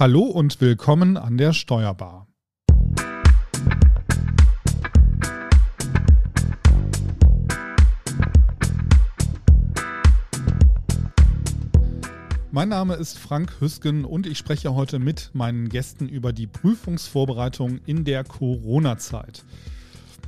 Hallo und willkommen an der Steuerbar. Mein Name ist Frank Hüsken und ich spreche heute mit meinen Gästen über die Prüfungsvorbereitung in der Corona-Zeit.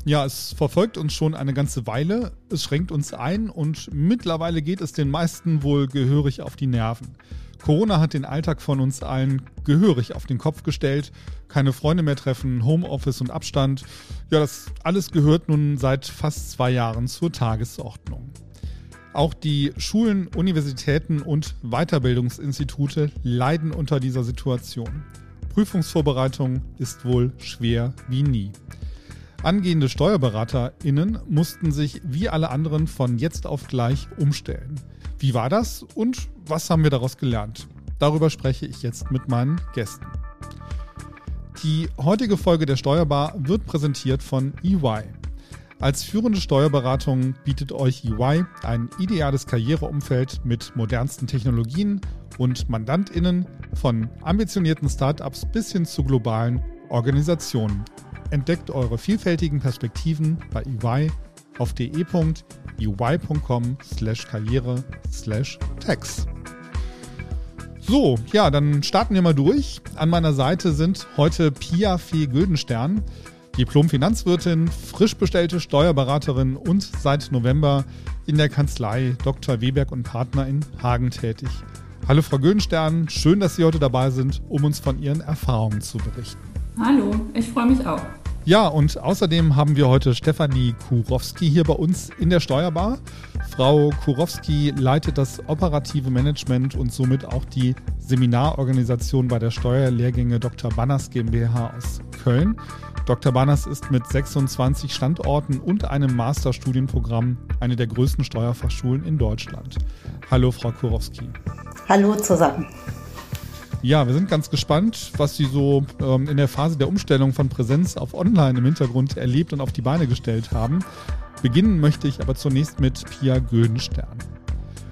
Ja, es verfolgt uns schon eine ganze Weile, es schränkt uns ein und mittlerweile geht es den meisten wohl gehörig auf die Nerven. Corona hat den Alltag von uns allen gehörig auf den Kopf gestellt. Keine Freunde mehr treffen, Homeoffice und Abstand. Ja, das alles gehört nun seit fast zwei Jahren zur Tagesordnung. Auch die Schulen, Universitäten und Weiterbildungsinstitute leiden unter dieser Situation. Prüfungsvorbereitung ist wohl schwer wie nie. Angehende SteuerberaterInnen mussten sich wie alle anderen von jetzt auf gleich umstellen. Wie war das und was haben wir daraus gelernt? Darüber spreche ich jetzt mit meinen Gästen. Die heutige Folge der Steuerbar wird präsentiert von EY. Als führende Steuerberatung bietet euch EY ein ideales Karriereumfeld mit modernsten Technologien und MandantInnen von ambitionierten Startups bis hin zu globalen Organisationen. Entdeckt eure vielfältigen Perspektiven bei EY auf de.ui.com slash karriere slash tax. So, ja, dann starten wir mal durch. An meiner Seite sind heute Pia Fee Güldenstern, Diplom-Finanzwirtin, frisch bestellte Steuerberaterin und seit November in der Kanzlei Dr. Weberg und Partner in Hagen tätig. Hallo Frau Güldenstern, schön, dass Sie heute dabei sind, um uns von Ihren Erfahrungen zu berichten. Hallo, ich freue mich auch. Ja, und außerdem haben wir heute Stefanie Kurowski hier bei uns in der Steuerbar. Frau Kurowski leitet das operative Management und somit auch die Seminarorganisation bei der Steuerlehrgänge Dr. Banners GmbH aus Köln. Dr. Banners ist mit 26 Standorten und einem Masterstudienprogramm eine der größten Steuerfachschulen in Deutschland. Hallo, Frau Kurowski. Hallo zusammen. Ja, wir sind ganz gespannt, was Sie so ähm, in der Phase der Umstellung von Präsenz auf Online im Hintergrund erlebt und auf die Beine gestellt haben. Beginnen möchte ich aber zunächst mit Pia Güldenstern.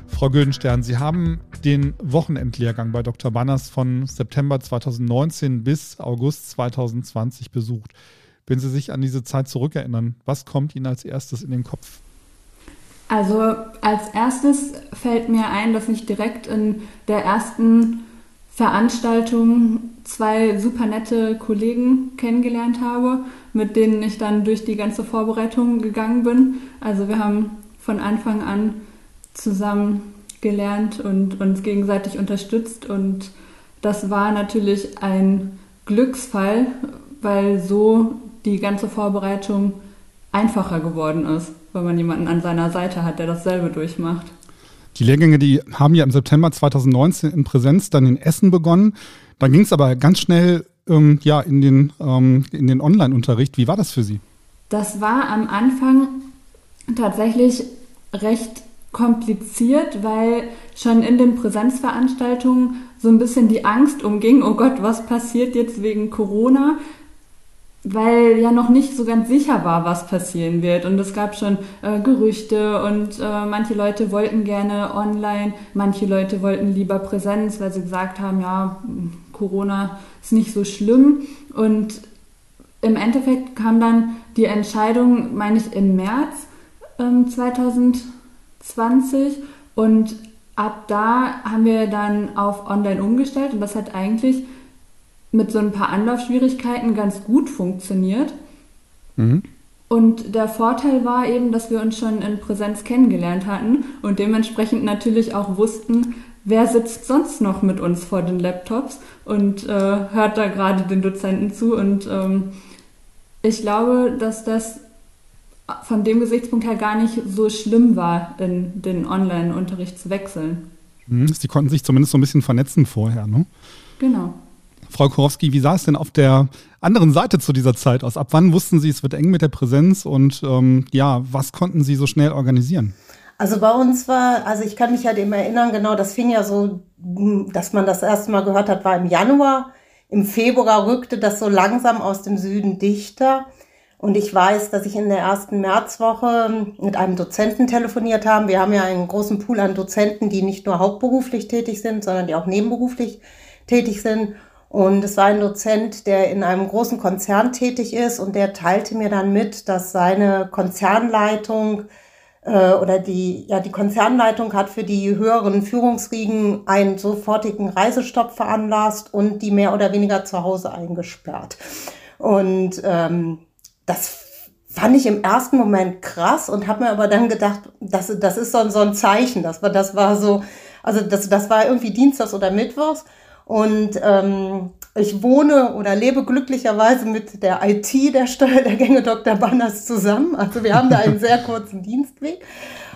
Frau Güldenstern, Sie haben den Wochenendlehrgang bei Dr. Banners von September 2019 bis August 2020 besucht. Wenn Sie sich an diese Zeit zurückerinnern, was kommt Ihnen als erstes in den Kopf? Also als erstes fällt mir ein, dass ich direkt in der ersten Veranstaltung zwei super nette Kollegen kennengelernt habe, mit denen ich dann durch die ganze Vorbereitung gegangen bin. Also wir haben von Anfang an zusammen gelernt und uns gegenseitig unterstützt und das war natürlich ein Glücksfall, weil so die ganze Vorbereitung einfacher geworden ist, weil man jemanden an seiner Seite hat, der dasselbe durchmacht. Die Lehrgänge, die haben ja im September 2019 in Präsenz dann in Essen begonnen. Dann ging es aber ganz schnell ähm, ja, in den, ähm, in den Online-Unterricht. Wie war das für Sie? Das war am Anfang tatsächlich recht kompliziert, weil schon in den Präsenzveranstaltungen so ein bisschen die Angst umging, oh Gott, was passiert jetzt wegen Corona? Weil ja noch nicht so ganz sicher war, was passieren wird. Und es gab schon äh, Gerüchte und äh, manche Leute wollten gerne online, manche Leute wollten lieber Präsenz, weil sie gesagt haben, ja, Corona ist nicht so schlimm. Und im Endeffekt kam dann die Entscheidung, meine ich, im März ähm, 2020 und ab da haben wir dann auf online umgestellt und das hat eigentlich mit so ein paar Anlaufschwierigkeiten ganz gut funktioniert. Mhm. Und der Vorteil war eben, dass wir uns schon in Präsenz kennengelernt hatten und dementsprechend natürlich auch wussten, wer sitzt sonst noch mit uns vor den Laptops und äh, hört da gerade den Dozenten zu. Und ähm, ich glaube, dass das von dem Gesichtspunkt her gar nicht so schlimm war, in den Online-Unterricht zu wechseln. Mhm, Sie konnten sich zumindest so ein bisschen vernetzen vorher, ne? Genau. Frau Korowski, wie sah es denn auf der anderen Seite zu dieser Zeit aus? Ab wann wussten Sie, es wird eng mit der Präsenz und ähm, ja, was konnten Sie so schnell organisieren? Also bei uns war, also ich kann mich halt eben erinnern, genau, das fing ja so, dass man das erste Mal gehört hat, war im Januar. Im Februar rückte das so langsam aus dem Süden dichter. Und ich weiß, dass ich in der ersten Märzwoche mit einem Dozenten telefoniert habe. Wir haben ja einen großen Pool an Dozenten, die nicht nur hauptberuflich tätig sind, sondern die auch nebenberuflich tätig sind. Und es war ein Dozent, der in einem großen Konzern tätig ist und der teilte mir dann mit, dass seine Konzernleitung äh, oder die, ja, die Konzernleitung hat für die höheren Führungsriegen einen sofortigen Reisestopp veranlasst und die mehr oder weniger zu Hause eingesperrt. Und ähm, das fand ich im ersten Moment krass und habe mir aber dann gedacht, das, das ist so, so ein Zeichen. Das war, das war so, also das, das war irgendwie Dienstags oder Mittwochs. Und ähm, ich wohne oder lebe glücklicherweise mit der IT der Steuerlehrgänge Dr. Banners zusammen. Also wir haben da einen sehr kurzen Dienstweg.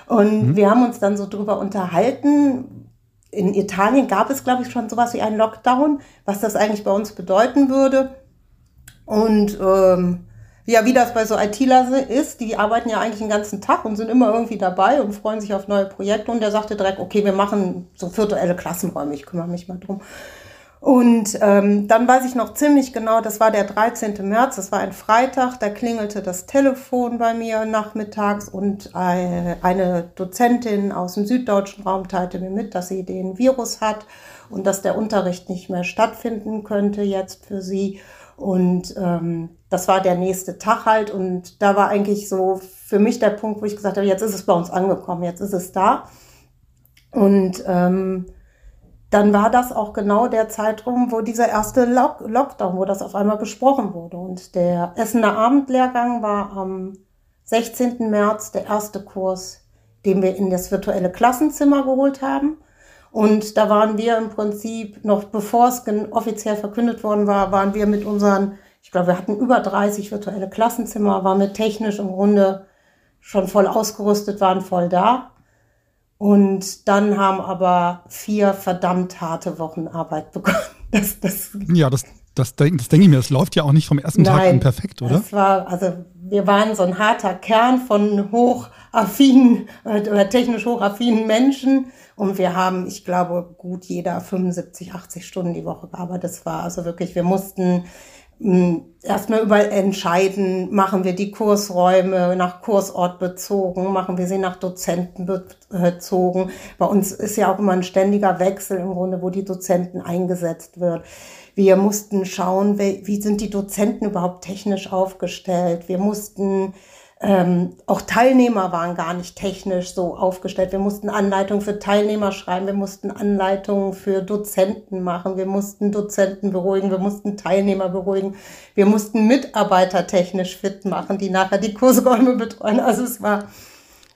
Und mhm. wir haben uns dann so drüber unterhalten. In Italien gab es, glaube ich, schon sowas wie einen Lockdown, was das eigentlich bei uns bedeuten würde. Und ähm, ja, wie das bei so IT-Lern ist, die arbeiten ja eigentlich den ganzen Tag und sind immer irgendwie dabei und freuen sich auf neue Projekte. Und der sagte direkt, okay, wir machen so virtuelle Klassenräume, ich kümmere mich mal drum. Und ähm, dann weiß ich noch ziemlich genau, das war der 13. März, das war ein Freitag, da klingelte das Telefon bei mir nachmittags und äh, eine Dozentin aus dem süddeutschen Raum teilte mir mit, dass sie den Virus hat und dass der Unterricht nicht mehr stattfinden könnte jetzt für sie. Und ähm, das war der nächste Tag halt. Und da war eigentlich so für mich der Punkt, wo ich gesagt habe, jetzt ist es bei uns angekommen, jetzt ist es da. Und ähm, dann war das auch genau der Zeitraum, wo dieser erste Lock Lockdown, wo das auf einmal besprochen wurde. Und der Essener Abendlehrgang war am 16. März der erste Kurs, den wir in das virtuelle Klassenzimmer geholt haben. Und da waren wir im Prinzip, noch bevor es offiziell verkündet worden war, waren wir mit unseren, ich glaube, wir hatten über 30 virtuelle Klassenzimmer, waren mit technisch im Grunde schon voll ausgerüstet, waren voll da. Und dann haben aber vier verdammt harte Wochen Arbeit begonnen. Das, das ja, das, das, das denke ich mir, das läuft ja auch nicht vom ersten Nein, Tag an perfekt, oder? Das war, also wir waren so ein harter Kern von hochaffinen äh, oder technisch hochaffinen Menschen und wir haben, ich glaube, gut jeder 75, 80 Stunden die Woche gearbeitet. Das war also wirklich, wir mussten erstmal überall entscheiden, machen wir die Kursräume nach Kursort bezogen, machen wir sie nach Dozenten bezogen. Bei uns ist ja auch immer ein ständiger Wechsel im Grunde, wo die Dozenten eingesetzt wird. Wir mussten schauen, wie sind die Dozenten überhaupt technisch aufgestellt. Wir mussten ähm, auch Teilnehmer waren gar nicht technisch so aufgestellt. Wir mussten Anleitungen für Teilnehmer schreiben, wir mussten Anleitungen für Dozenten machen, wir mussten Dozenten beruhigen, wir mussten Teilnehmer beruhigen, wir mussten Mitarbeiter technisch fit machen, die nachher die Kursräume betreuen. Also es war,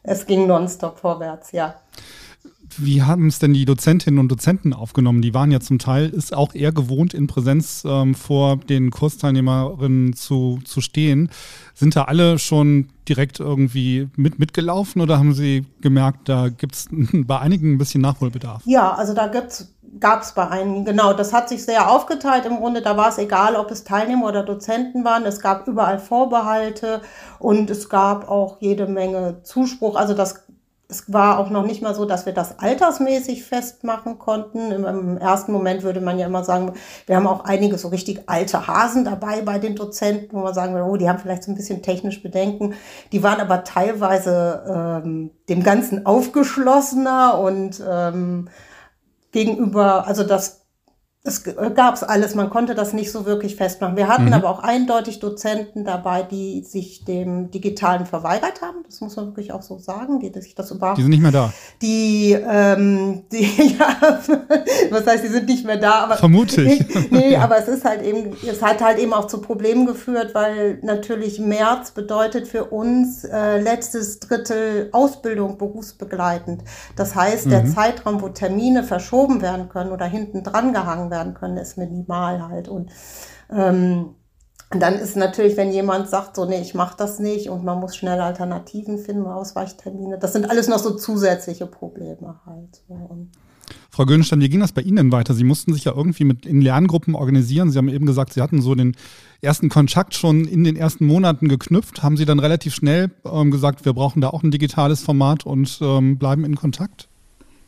es ging nonstop vorwärts, ja. Wie haben es denn die Dozentinnen und Dozenten aufgenommen? Die waren ja zum Teil, ist auch eher gewohnt, in Präsenz ähm, vor den Kursteilnehmerinnen zu, zu stehen. Sind da alle schon direkt irgendwie mit, mitgelaufen oder haben Sie gemerkt, da gibt es bei einigen ein bisschen Nachholbedarf? Ja, also da gab es bei einigen, genau. Das hat sich sehr aufgeteilt im Grunde. Da war es egal, ob es Teilnehmer oder Dozenten waren. Es gab überall Vorbehalte und es gab auch jede Menge Zuspruch. Also das es war auch noch nicht mal so, dass wir das altersmäßig festmachen konnten. Im, ersten Moment würde man ja immer sagen, wir haben auch einige so richtig alte Hasen dabei bei den Dozenten, wo man sagen würde, oh, die haben vielleicht so ein bisschen technisch Bedenken. Die waren aber teilweise ähm, dem Ganzen aufgeschlossener und ähm, gegenüber, also das es gab es alles, man konnte das nicht so wirklich festmachen. Wir hatten mhm. aber auch eindeutig Dozenten dabei, die sich dem Digitalen verweigert haben. Das muss man wirklich auch so sagen, die, die sich das überhaupt. Die sind nicht mehr da. Die, ähm, die ja, was heißt, die sind nicht mehr da, aber. Vermute ich. nee, ja. aber es ist halt eben, es hat halt eben auch zu Problemen geführt, weil natürlich März bedeutet für uns äh, letztes Drittel Ausbildung berufsbegleitend. Das heißt, mhm. der Zeitraum, wo Termine verschoben werden können oder hinten dran gehangen werden, werden können, ist minimal halt. Und ähm, dann ist natürlich, wenn jemand sagt, so, nee, ich mache das nicht und man muss schnell Alternativen finden, Ausweichtermine, das sind alles noch so zusätzliche Probleme halt. Und Frau Gönstein, wie ging das bei Ihnen weiter? Sie mussten sich ja irgendwie mit in Lerngruppen organisieren. Sie haben eben gesagt, Sie hatten so den ersten Kontakt schon in den ersten Monaten geknüpft. Haben Sie dann relativ schnell ähm, gesagt, wir brauchen da auch ein digitales Format und ähm, bleiben in Kontakt?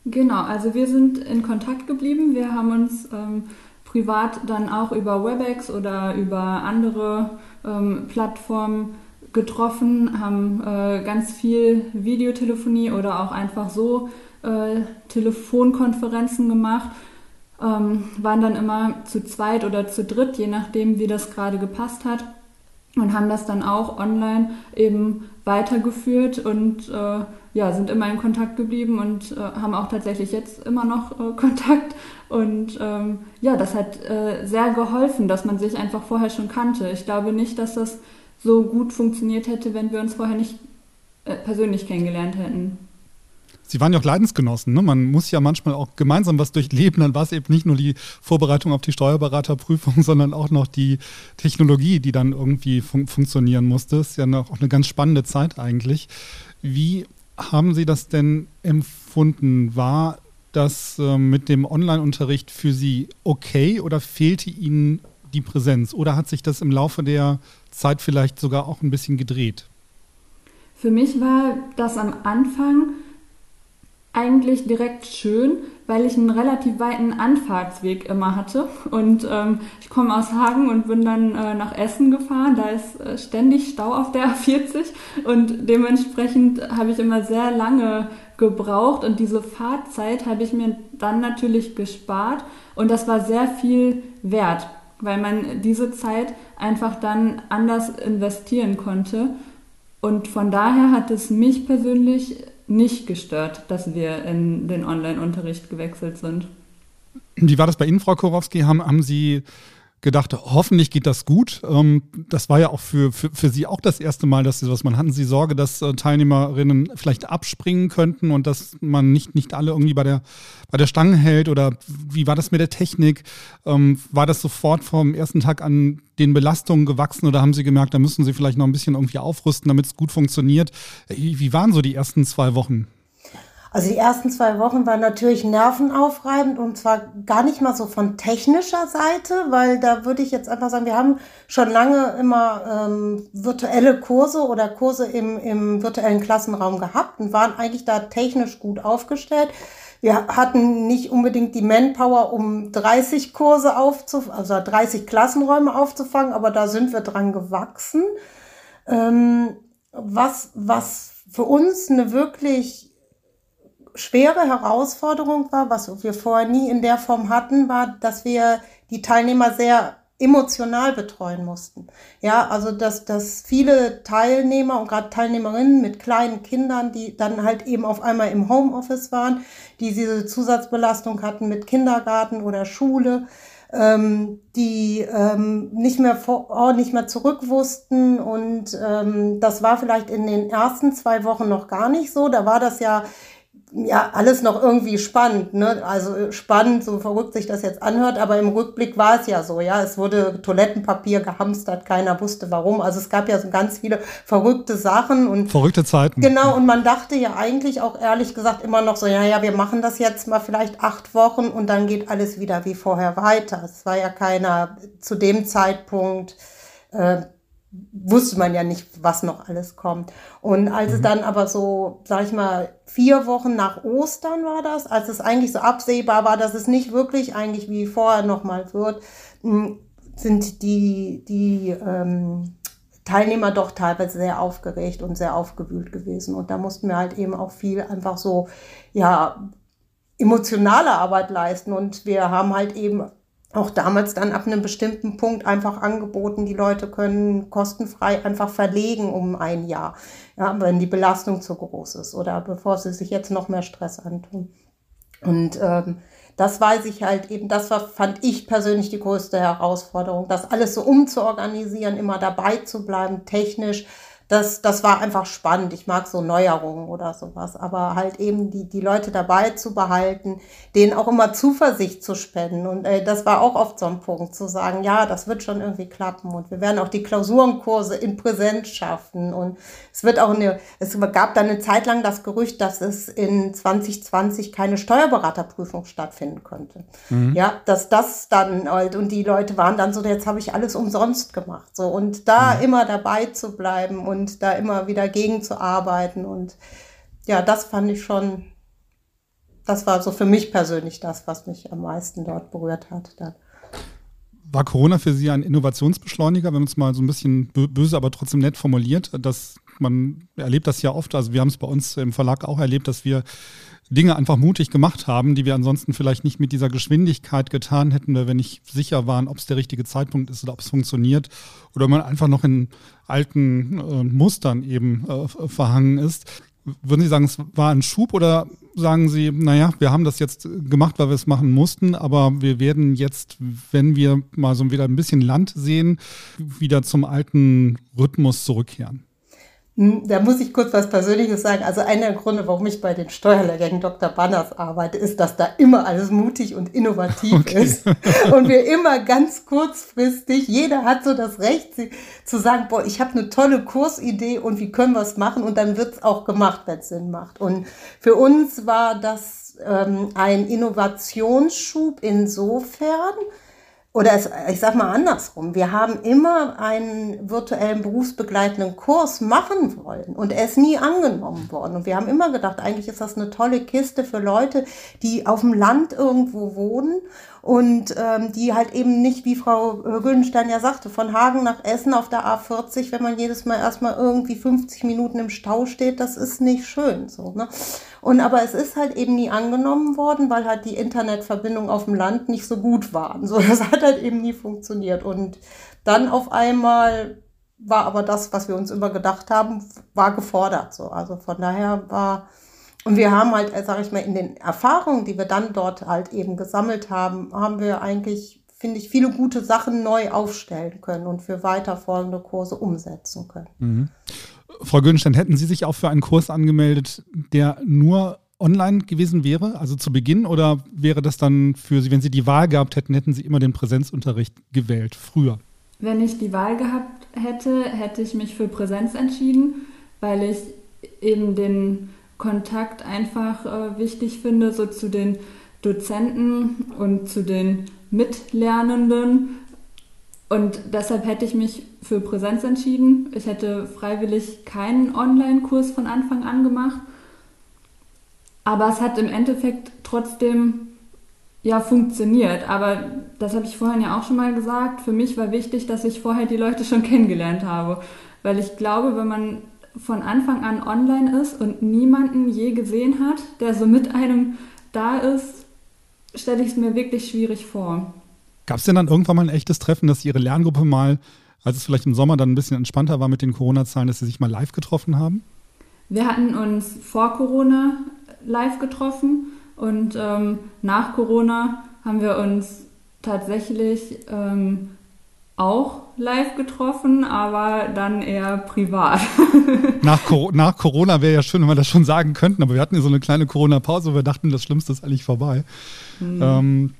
Genau, also wir sind in Kontakt geblieben. Wir haben uns ähm, privat dann auch über WebEx oder über andere ähm, Plattformen getroffen, haben äh, ganz viel Videotelefonie oder auch einfach so äh, Telefonkonferenzen gemacht. ähm, waren dann immer zu zweit oder zu dritt, je nachdem, wie das gerade gepasst hat und haben das dann auch online eben weitergeführt und äh, ja, sind immer in Kontakt geblieben und äh, haben auch tatsächlich jetzt immer noch äh, Kontakt. Und ähm, ja, das hat äh, sehr geholfen, dass man sich einfach vorher schon kannte. Ich glaube nicht, dass das so gut funktioniert hätte, wenn wir uns vorher nicht äh, persönlich kennengelernt hätten. Sie waren ja auch Leidensgenossen. Ne? Man muss ja manchmal auch gemeinsam was durchleben. Dann war es eben nicht nur die Vorbereitung auf die Steuerberaterprüfung, sondern auch noch die Technologie, die dann irgendwie fun funktionieren musste. Ist ja noch auch eine ganz spannende Zeit eigentlich. Wie haben Sie das denn empfunden? War das äh, mit dem Online-Unterricht für Sie okay oder fehlte Ihnen die Präsenz? Oder hat sich das im Laufe der Zeit vielleicht sogar auch ein bisschen gedreht? Für mich war das am Anfang eigentlich direkt schön, weil ich einen relativ weiten Anfahrtsweg immer hatte. Und ähm, ich komme aus Hagen und bin dann äh, nach Essen gefahren. Da ist äh, ständig Stau auf der A40 und dementsprechend habe ich immer sehr lange gebraucht und diese Fahrzeit habe ich mir dann natürlich gespart und das war sehr viel wert, weil man diese Zeit einfach dann anders investieren konnte. Und von daher hat es mich persönlich nicht gestört, dass wir in den Online-Unterricht gewechselt sind. Wie war das bei Ihnen, Frau Korowski? Haben, haben Sie gedacht, hoffentlich geht das gut. Ähm, das war ja auch für, für, für Sie auch das erste Mal, dass Sie sowas man hatten Sie Sorge, dass äh, Teilnehmerinnen vielleicht abspringen könnten und dass man nicht, nicht alle irgendwie bei der, bei der Stange hält oder wie war das mit der Technik? Ähm, war das sofort vom ersten Tag an den Belastungen gewachsen oder haben Sie gemerkt, da müssen Sie vielleicht noch ein bisschen irgendwie aufrüsten, damit es gut funktioniert? Wie waren so die ersten zwei Wochen? Also die ersten zwei Wochen waren natürlich nervenaufreibend und zwar gar nicht mal so von technischer Seite, weil da würde ich jetzt einfach sagen, wir haben schon lange immer ähm, virtuelle Kurse oder Kurse im, im virtuellen Klassenraum gehabt und waren eigentlich da technisch gut aufgestellt. Wir hatten nicht unbedingt die Manpower, um 30 Kurse aufzufangen, also 30 Klassenräume aufzufangen, aber da sind wir dran gewachsen. Ähm, was, was für uns eine wirklich schwere Herausforderung war, was wir vorher nie in der Form hatten, war, dass wir die Teilnehmer sehr emotional betreuen mussten. Ja, also dass, dass viele Teilnehmer und gerade Teilnehmerinnen mit kleinen Kindern, die dann halt eben auf einmal im Homeoffice waren, die diese Zusatzbelastung hatten mit Kindergarten oder Schule, ähm, die ähm, nicht mehr vor, oh, nicht mehr zurück wussten und ähm, das war vielleicht in den ersten zwei Wochen noch gar nicht so. Da war das ja ja, alles noch irgendwie spannend, ne? Also äh, spannend, so verrückt sich das jetzt anhört, aber im Rückblick war es ja so, ja. Es wurde Toilettenpapier gehamstert, keiner wusste warum. Also es gab ja so ganz viele verrückte Sachen und. Verrückte Zeiten. Genau, und man dachte ja eigentlich auch ehrlich gesagt immer noch so, ja, ja, wir machen das jetzt mal vielleicht acht Wochen und dann geht alles wieder wie vorher weiter. Es war ja keiner zu dem Zeitpunkt, äh, wusste man ja nicht, was noch alles kommt. Und als mhm. es dann aber so, sag ich mal, vier Wochen nach Ostern war das, als es eigentlich so absehbar war, dass es nicht wirklich eigentlich wie vorher nochmal wird, hm, sind die, die ähm, Teilnehmer doch teilweise sehr aufgeregt und sehr aufgewühlt gewesen. Und da mussten wir halt eben auch viel einfach so, ja, emotionale Arbeit leisten. Und wir haben halt eben auch damals dann ab einem bestimmten Punkt einfach angeboten, die Leute können kostenfrei einfach verlegen um ein Jahr, ja, wenn die Belastung zu groß ist oder bevor sie sich jetzt noch mehr Stress antun. Und ähm, das weiß ich halt eben, das war, fand ich persönlich die größte Herausforderung, das alles so umzuorganisieren, immer dabei zu bleiben, technisch, das, das war einfach spannend. Ich mag so Neuerungen oder sowas, aber halt eben die, die Leute dabei zu behalten, denen auch immer Zuversicht zu spenden. Und äh, das war auch oft so ein Punkt, zu sagen, ja, das wird schon irgendwie klappen und wir werden auch die Klausurenkurse in Präsenz schaffen. Und es wird auch eine, es gab dann eine Zeit lang das Gerücht, dass es in 2020 keine Steuerberaterprüfung stattfinden könnte. Mhm. Ja, dass das dann halt, und die Leute waren dann so, jetzt habe ich alles umsonst gemacht. So, und da mhm. immer dabei zu bleiben und und da immer wieder gegenzuarbeiten. Und ja, das fand ich schon, das war so für mich persönlich das, was mich am meisten dort berührt hat. Dann. War Corona für Sie ein Innovationsbeschleuniger, wenn man es mal so ein bisschen böse, aber trotzdem nett formuliert, dass man erlebt das ja oft, also wir haben es bei uns im Verlag auch erlebt, dass wir Dinge einfach mutig gemacht haben, die wir ansonsten vielleicht nicht mit dieser Geschwindigkeit getan hätten, weil wir nicht sicher waren, ob es der richtige Zeitpunkt ist oder ob es funktioniert oder man einfach noch in alten äh, Mustern eben äh, verhangen ist. Würden Sie sagen, es war ein Schub oder sagen Sie, naja, wir haben das jetzt gemacht, weil wir es machen mussten, aber wir werden jetzt, wenn wir mal so wieder ein bisschen Land sehen, wieder zum alten Rhythmus zurückkehren? Hm, da muss ich kurz was Persönliches sagen. Also einer der Gründe, warum ich bei den Steuerlehrgängen Dr. Banners arbeite, ist, dass da immer alles mutig und innovativ okay. ist. Und wir immer ganz kurzfristig, jeder hat so das Recht zu sagen, boah, ich habe eine tolle Kursidee und wie können wir es machen? Und dann wird es auch gemacht, wenn es Sinn macht. Und für uns war das ähm, ein Innovationsschub insofern, oder es, ich sag mal andersrum, wir haben immer einen virtuellen berufsbegleitenden Kurs machen wollen und er ist nie angenommen worden. Und wir haben immer gedacht, eigentlich ist das eine tolle Kiste für Leute, die auf dem Land irgendwo wohnen und ähm, die halt eben nicht, wie Frau Güldenstein ja sagte, von Hagen nach Essen auf der A40, wenn man jedes Mal erstmal irgendwie 50 Minuten im Stau steht, das ist nicht schön so. Ne? Und aber es ist halt eben nie angenommen worden, weil halt die Internetverbindung auf dem Land nicht so gut waren. So, das hat halt eben nie funktioniert. Und dann auf einmal war aber das, was wir uns immer gedacht haben, war gefordert. So, also von daher war und wir haben halt, äh, sage ich mal, in den Erfahrungen, die wir dann dort halt eben gesammelt haben, haben wir eigentlich, finde ich, viele gute Sachen neu aufstellen können und für weiterfolgende Kurse umsetzen können. Mhm. Frau Gönstein, hätten Sie sich auch für einen Kurs angemeldet, der nur online gewesen wäre, also zu Beginn, oder wäre das dann für Sie, wenn Sie die Wahl gehabt hätten, hätten Sie immer den Präsenzunterricht gewählt, früher? Wenn ich die Wahl gehabt hätte, hätte ich mich für Präsenz entschieden, weil ich eben den Kontakt einfach äh, wichtig finde, so zu den Dozenten und zu den Mitlernenden. Und deshalb hätte ich mich für Präsenz entschieden. Ich hätte freiwillig keinen Online-Kurs von Anfang an gemacht. Aber es hat im Endeffekt trotzdem ja funktioniert. Aber das habe ich vorhin ja auch schon mal gesagt. Für mich war wichtig, dass ich vorher die Leute schon kennengelernt habe. Weil ich glaube, wenn man von Anfang an online ist und niemanden je gesehen hat, der so mit einem da ist, stelle ich es mir wirklich schwierig vor. Gab es denn dann irgendwann mal ein echtes Treffen, dass Ihre Lerngruppe mal, als es vielleicht im Sommer dann ein bisschen entspannter war mit den Corona-Zahlen, dass Sie sich mal live getroffen haben? Wir hatten uns vor Corona live getroffen und ähm, nach Corona haben wir uns tatsächlich ähm, auch live getroffen, aber dann eher privat. nach, nach Corona wäre ja schön, wenn wir das schon sagen könnten, aber wir hatten ja so eine kleine Corona-Pause, wir dachten, das Schlimmste ist eigentlich vorbei. Mhm. Ähm,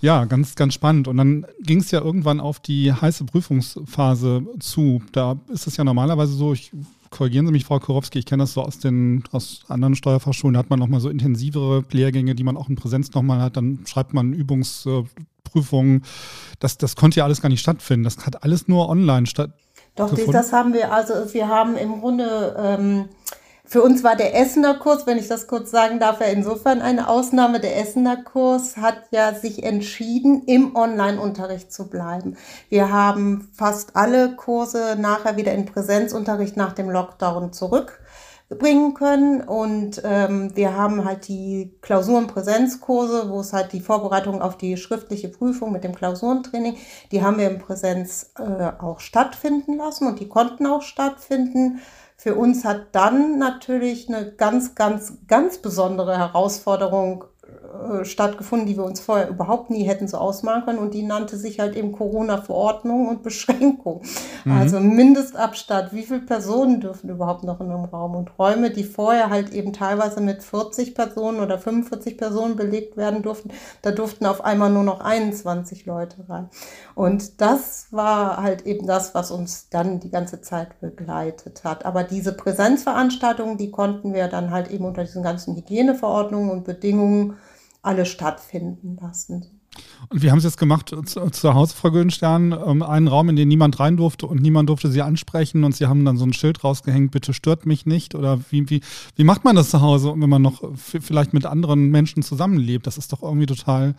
ja, ganz, ganz spannend. Und dann ging es ja irgendwann auf die heiße Prüfungsphase zu. Da ist es ja normalerweise so, ich korrigieren Sie mich, Frau Korowski, ich kenne das so aus den aus anderen Steuerfachschulen, da hat man nochmal so intensivere Lehrgänge, die man auch in Präsenz nochmal hat, dann schreibt man Übungsprüfungen. Das, das konnte ja alles gar nicht stattfinden. Das hat alles nur online stattgefunden. Doch, das haben wir, also wir haben im Grunde ähm, für uns war der Essener Kurs, wenn ich das kurz sagen darf, ja insofern eine Ausnahme. Der Essener Kurs hat ja sich entschieden, im Online-Unterricht zu bleiben. Wir haben fast alle Kurse nachher wieder in Präsenzunterricht nach dem Lockdown zurückbringen können und ähm, wir haben halt die Klausuren-Präsenzkurse, wo es halt die Vorbereitung auf die schriftliche Prüfung mit dem Klausurentraining, die haben wir in Präsenz äh, auch stattfinden lassen und die konnten auch stattfinden. Für uns hat dann natürlich eine ganz, ganz, ganz besondere Herausforderung äh, stattgefunden, die wir uns vorher überhaupt nie hätten so ausmalen können. Und die nannte sich halt eben Corona-Verordnung und Beschränkung. Mhm. Also Mindestabstand. Wie viele Personen dürfen überhaupt noch in einem Raum? Und Räume, die vorher halt eben teilweise mit 40 Personen oder 45 Personen belegt werden durften, da durften auf einmal nur noch 21 Leute rein. Und das war halt eben das, was uns dann die ganze Zeit begleitet hat. Aber diese Präsenzveranstaltungen, die konnten wir dann halt eben unter diesen ganzen Hygieneverordnungen und Bedingungen alle stattfinden lassen. Und wie haben Sie es gemacht zu, zu Hause, Frau Güldenstern? Ähm, einen Raum, in den niemand rein durfte und niemand durfte Sie ansprechen und Sie haben dann so ein Schild rausgehängt, bitte stört mich nicht? Oder wie, wie, wie macht man das zu Hause, wenn man noch vielleicht mit anderen Menschen zusammenlebt? Das ist doch irgendwie total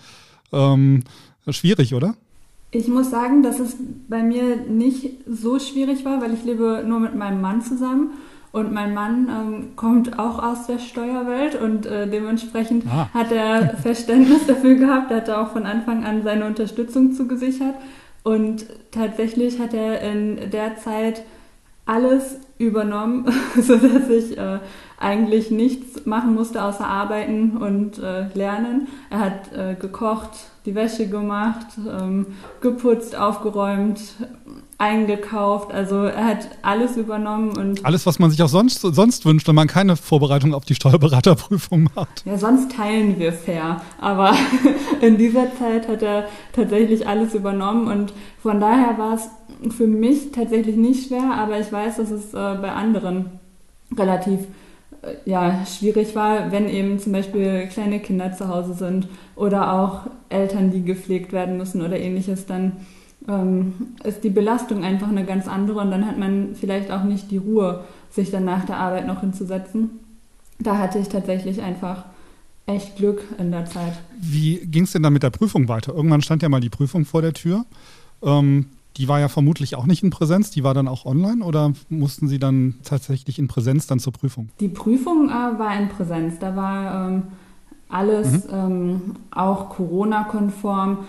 ähm, schwierig, oder? Ich muss sagen, dass es bei mir nicht so schwierig war, weil ich lebe nur mit meinem Mann zusammen Und mein Mann ähm, kommt auch aus der Steuerwelt und äh, dementsprechend ah. hat er Verständnis dafür gehabt, hat er auch von Anfang an seine Unterstützung zugesichert. Und tatsächlich hat er in der Zeit alles übernommen, sodass ich äh, eigentlich nichts machen musste außer arbeiten und äh, lernen. Er hat äh, gekocht, die Wäsche gemacht, ähm, geputzt, aufgeräumt, eingekauft. Also er hat alles übernommen und alles, was man sich auch sonst, sonst wünscht, wenn man keine Vorbereitung auf die Steuerberaterprüfung macht. Ja, sonst teilen wir fair. Aber in dieser Zeit hat er tatsächlich alles übernommen und von daher war es für mich tatsächlich nicht schwer, aber ich weiß, dass es äh, bei anderen relativ äh, ja, schwierig war, wenn eben zum Beispiel kleine Kinder zu Hause sind oder auch Eltern, die gepflegt werden müssen oder ähnliches, dann ähm, ist die Belastung einfach eine ganz andere und dann hat man vielleicht auch nicht die Ruhe, sich dann nach der Arbeit noch hinzusetzen. Da hatte ich tatsächlich einfach echt Glück in der Zeit. Wie ging es denn dann mit der Prüfung weiter? Irgendwann stand ja mal die Prüfung vor der Tür. Ähm, die war ja vermutlich auch nicht in Präsenz, die war dann auch online oder mussten Sie dann tatsächlich in Präsenz dann zur Prüfung? Die Prüfung äh, war in Präsenz. Da war ähm, alles mhm. ähm, auch Corona-konform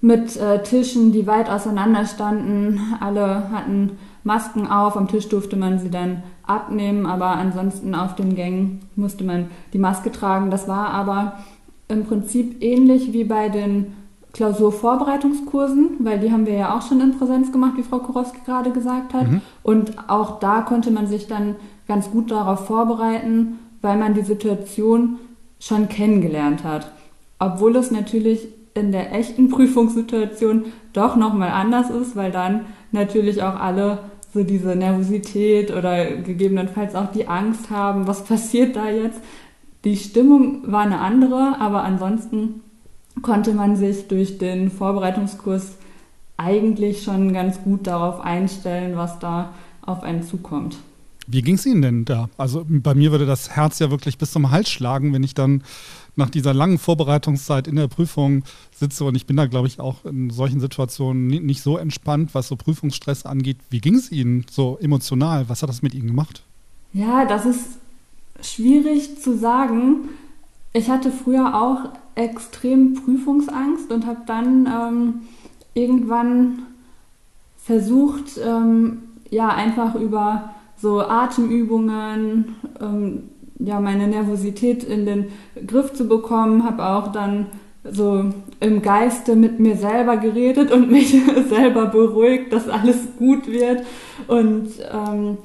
mit äh, Tischen, die weit auseinander standen. Alle hatten Masken auf. Am Tisch durfte man sie dann abnehmen, aber ansonsten auf den Gängen musste man die Maske tragen. Das war aber im Prinzip ähnlich wie bei den Klausurvorbereitungskursen, weil die haben wir ja auch schon in Präsenz gemacht, wie Frau Korowski gerade gesagt hat. Mhm. Und auch da konnte man sich dann ganz gut darauf vorbereiten, weil man die Situation schon kennengelernt hat. Obwohl es natürlich in der echten Prüfungssituation doch nochmal anders ist, weil dann natürlich auch alle so diese Nervosität oder gegebenenfalls auch die Angst haben, was passiert da jetzt. Die Stimmung war eine andere, aber ansonsten konnte man sich durch den Vorbereitungskurs eigentlich schon ganz gut darauf einstellen, was da auf einen zukommt. Wie ging es Ihnen denn da? Also bei mir würde das Herz ja wirklich bis zum Hals schlagen, wenn ich dann nach dieser langen Vorbereitungszeit in der Prüfung sitze und ich bin da, glaube ich, auch in solchen Situationen nicht so entspannt, was so Prüfungsstress angeht. Wie ging es Ihnen so emotional? Was hat das mit Ihnen gemacht? Ja, das ist schwierig zu sagen. Ich hatte früher auch extrem Prüfungsangst und habe dann ähm, irgendwann versucht, ähm, ja, einfach über so Atemübungen, ähm, ja, meine Nervosität in den Griff zu bekommen, habe auch dann so im Geiste mit mir selber geredet und mich selber beruhigt, dass alles gut wird. Und ähm,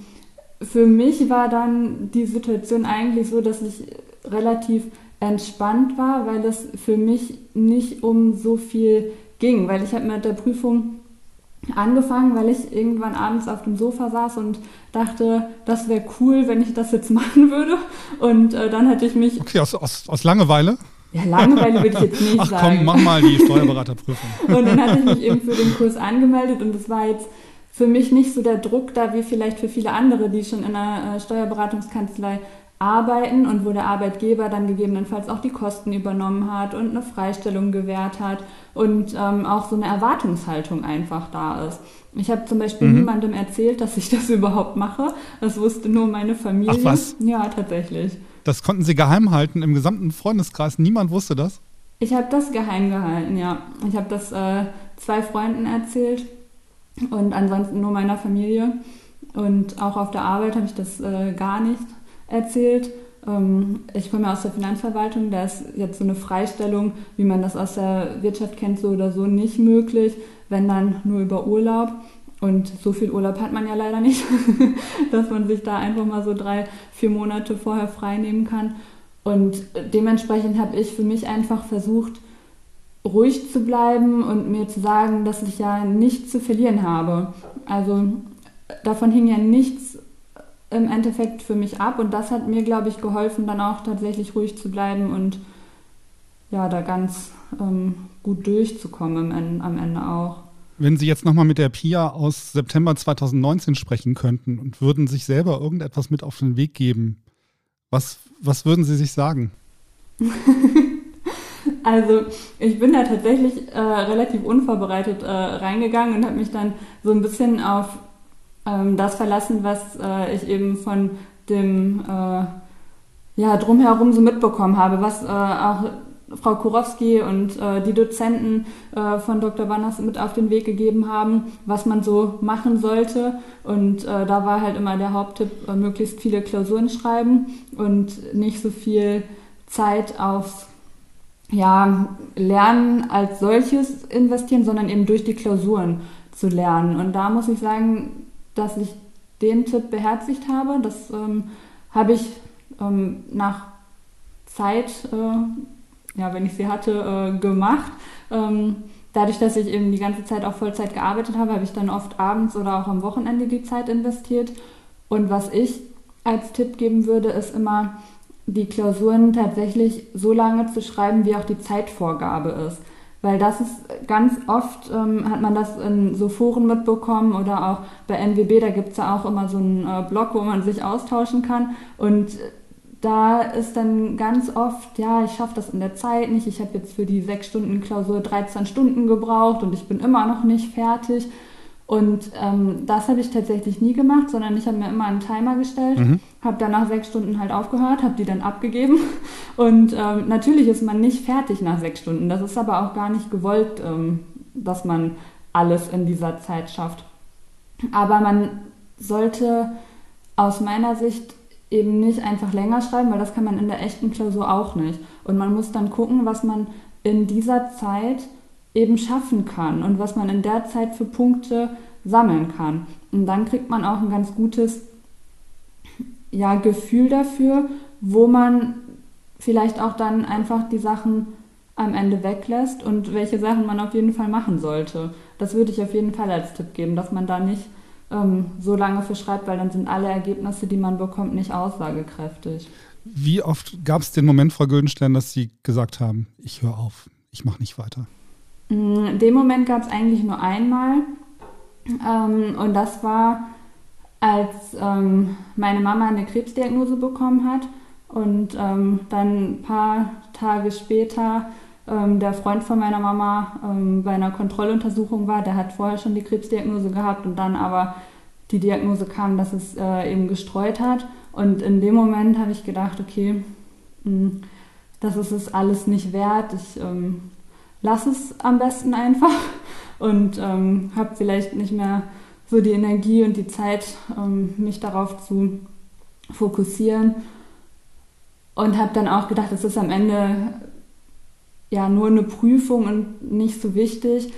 für mich war dann die Situation eigentlich so, dass ich relativ entspannt war, weil es für mich nicht um so viel ging, weil ich habe mit der Prüfung angefangen, weil ich irgendwann abends auf dem Sofa saß und dachte, das wäre cool, wenn ich das jetzt machen würde. Und äh, dann hatte ich mich. Okay, aus, aus, aus Langeweile? Ja, Langeweile würde ich jetzt nicht Ach, sagen. Ach komm, mach mal die Steuerberaterprüfung. und dann hatte ich mich eben für den Kurs angemeldet und es war jetzt für mich nicht so der Druck da wie vielleicht für viele andere, die schon in einer äh, Steuerberatungskanzlei arbeiten und wo der Arbeitgeber dann gegebenenfalls auch die Kosten übernommen hat und eine Freistellung gewährt hat und ähm, auch so eine Erwartungshaltung einfach da ist. Ich habe zum Beispiel mhm. niemandem erzählt, dass ich das überhaupt mache. Das wusste nur meine Familie. Ach was? Ja, tatsächlich. Das konnten Sie geheim halten im gesamten Freundeskreis. Niemand wusste das? Ich habe das geheim gehalten, ja. Ich habe das äh, zwei Freunden erzählt und ansonsten nur meiner Familie. Und auch auf der Arbeit habe ich das äh, gar nicht erzählt. Ähm, ich komme aus der Finanzverwaltung, da ist jetzt so eine Freistellung, wie man das aus der Wirtschaft kennt, so oder so nicht möglich, wenn dann nur über Urlaub. Und so viel Urlaub hat man ja leider nicht, dass man sich da einfach mal so drei, vier Monate vorher frei nehmen kann. Und dementsprechend habe ich für mich einfach versucht, ruhig zu bleiben und mir zu sagen, dass ich ja nichts zu verlieren habe. Also davon hing ja nichts im Endeffekt für mich ab und das hat mir, glaube ich, geholfen, dann auch tatsächlich ruhig zu bleiben und ja, da ganz ähm, gut durchzukommen am, am Ende auch. Wenn Sie jetzt nochmal mit der Pia aus September 2019 sprechen könnten und würden sich selber irgendetwas mit auf den Weg geben, was, was würden Sie sich sagen? also ich bin da tatsächlich äh, relativ unvorbereitet äh, reingegangen und habe mich dann so ein bisschen auf ähm, das verlassen, was äh, ich eben von dem äh, ja, drumherum so mitbekommen habe, was äh, auch Frau Kurowski und äh, die Dozenten äh, von Dr. Wanners mit auf den Weg gegeben haben, was man so machen sollte. Und äh, da war halt immer der Haupttipp, äh, möglichst viele Klausuren schreiben und nicht so viel Zeit aufs ja, Lernen als solches investieren, sondern eben durch die Klausuren zu lernen. Und da muss ich sagen, dass ich den Tipp beherzigt habe. Das ähm, habe ich ähm, nach Zeit, äh, ja, wenn ich sie hatte, äh, gemacht. Ähm, dadurch, dass ich eben die ganze Zeit auch Vollzeit gearbeitet habe, habe ich dann oft abends oder auch am Wochenende die Zeit investiert. Und was ich als Tipp geben würde, ist immer, die Klausuren tatsächlich so lange zu schreiben, wie auch die Zeitvorgabe ist. Weil das ist ganz oft, ähm, hat man das in so Foren mitbekommen oder auch bei NWB, da gibt es ja auch immer so einen äh, Blog, wo man sich austauschen kann. Und da ist dann ganz oft, ja, ich schaffe das in der Zeit nicht, ich habe jetzt für die sechs Stunden Klausur 13 Stunden gebraucht und ich bin immer noch nicht fertig. Und ähm, das habe ich tatsächlich nie gemacht, sondern ich habe mir immer einen Timer gestellt, mhm. habe dann nach sechs Stunden halt aufgehört, habe die dann abgegeben. Und ähm, natürlich ist man nicht fertig nach sechs Stunden. Das ist aber auch gar nicht gewollt, ähm, dass man alles in dieser Zeit schafft. Aber man sollte aus meiner Sicht eben nicht einfach länger schreiben, weil das kann man in der echten Klausur auch nicht. Und man muss dann gucken, was man in dieser Zeit eben schaffen kann und was man in der Zeit für Punkte sammeln kann. Und dann kriegt man auch ein ganz gutes ja, Gefühl dafür, wo man vielleicht auch dann einfach die Sachen am Ende weglässt und welche Sachen man auf jeden Fall machen sollte. Das würde ich auf jeden Fall als Tipp geben, dass man da nicht ähm, so lange für schreibt, weil dann sind alle Ergebnisse, die man bekommt, nicht aussagekräftig. Wie oft gab es den Moment, Frau Güldenstern, dass Sie gesagt haben, ich höre auf, ich mache nicht weiter? Mm, den Moment gab es eigentlich nur einmal. Ähm, und das war, als ähm, meine Mama eine Krebsdiagnose bekommen hat und ähm, dann ein paar Tage später ähm, der Freund von meiner Mama ähm, bei einer Kontrolluntersuchung war. Der hat vorher schon die Krebsdiagnose gehabt und dann aber die Diagnose kam, dass es äh, eben gestreut hat. Und in dem Moment habe ich gedacht, okay, mh, mm, das ist es alles nicht wert. Ich ähm, lass es am besten einfach und ähm, habe vielleicht nicht mehr so die Energie und die Zeit, ähm, mich darauf zu fokussieren. Und habe dann auch gedacht, es ist am Ende ja nur eine Prüfung und nicht so wichtig.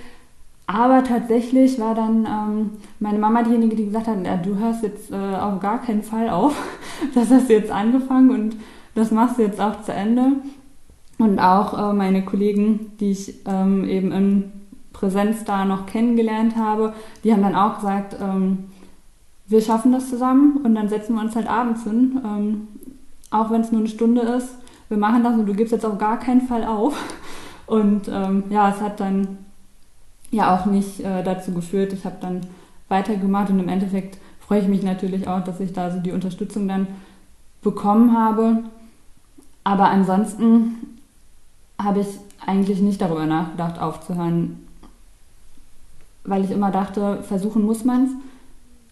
Aber tatsächlich war dann ähm, meine Mama diejenige, die gesagt hat, ja, du hörst jetzt äh, auf gar keinen Fall auf. Das hast du jetzt angefangen und das machst du jetzt auch zu Ende. Und auch äh, meine Kollegen, die ich ähm, eben in Präsenz da noch kennengelernt habe, die haben dann auch gesagt, ähm, wir schaffen das zusammen und dann setzen wir uns halt abends hin, ähm, auch wenn es nur eine Stunde ist. Wir machen das und du gibst jetzt auf gar keinen Fall auf. Und ähm, ja, es hat dann ja auch nicht äh, dazu geführt. Ich habe dann weitergemacht und im Endeffekt freue ich mich natürlich auch, dass ich da so die Unterstützung dann bekommen habe. Aber ansonsten habe ich eigentlich nicht darüber nachgedacht, aufzuhören, weil ich immer dachte, versuchen muss man es.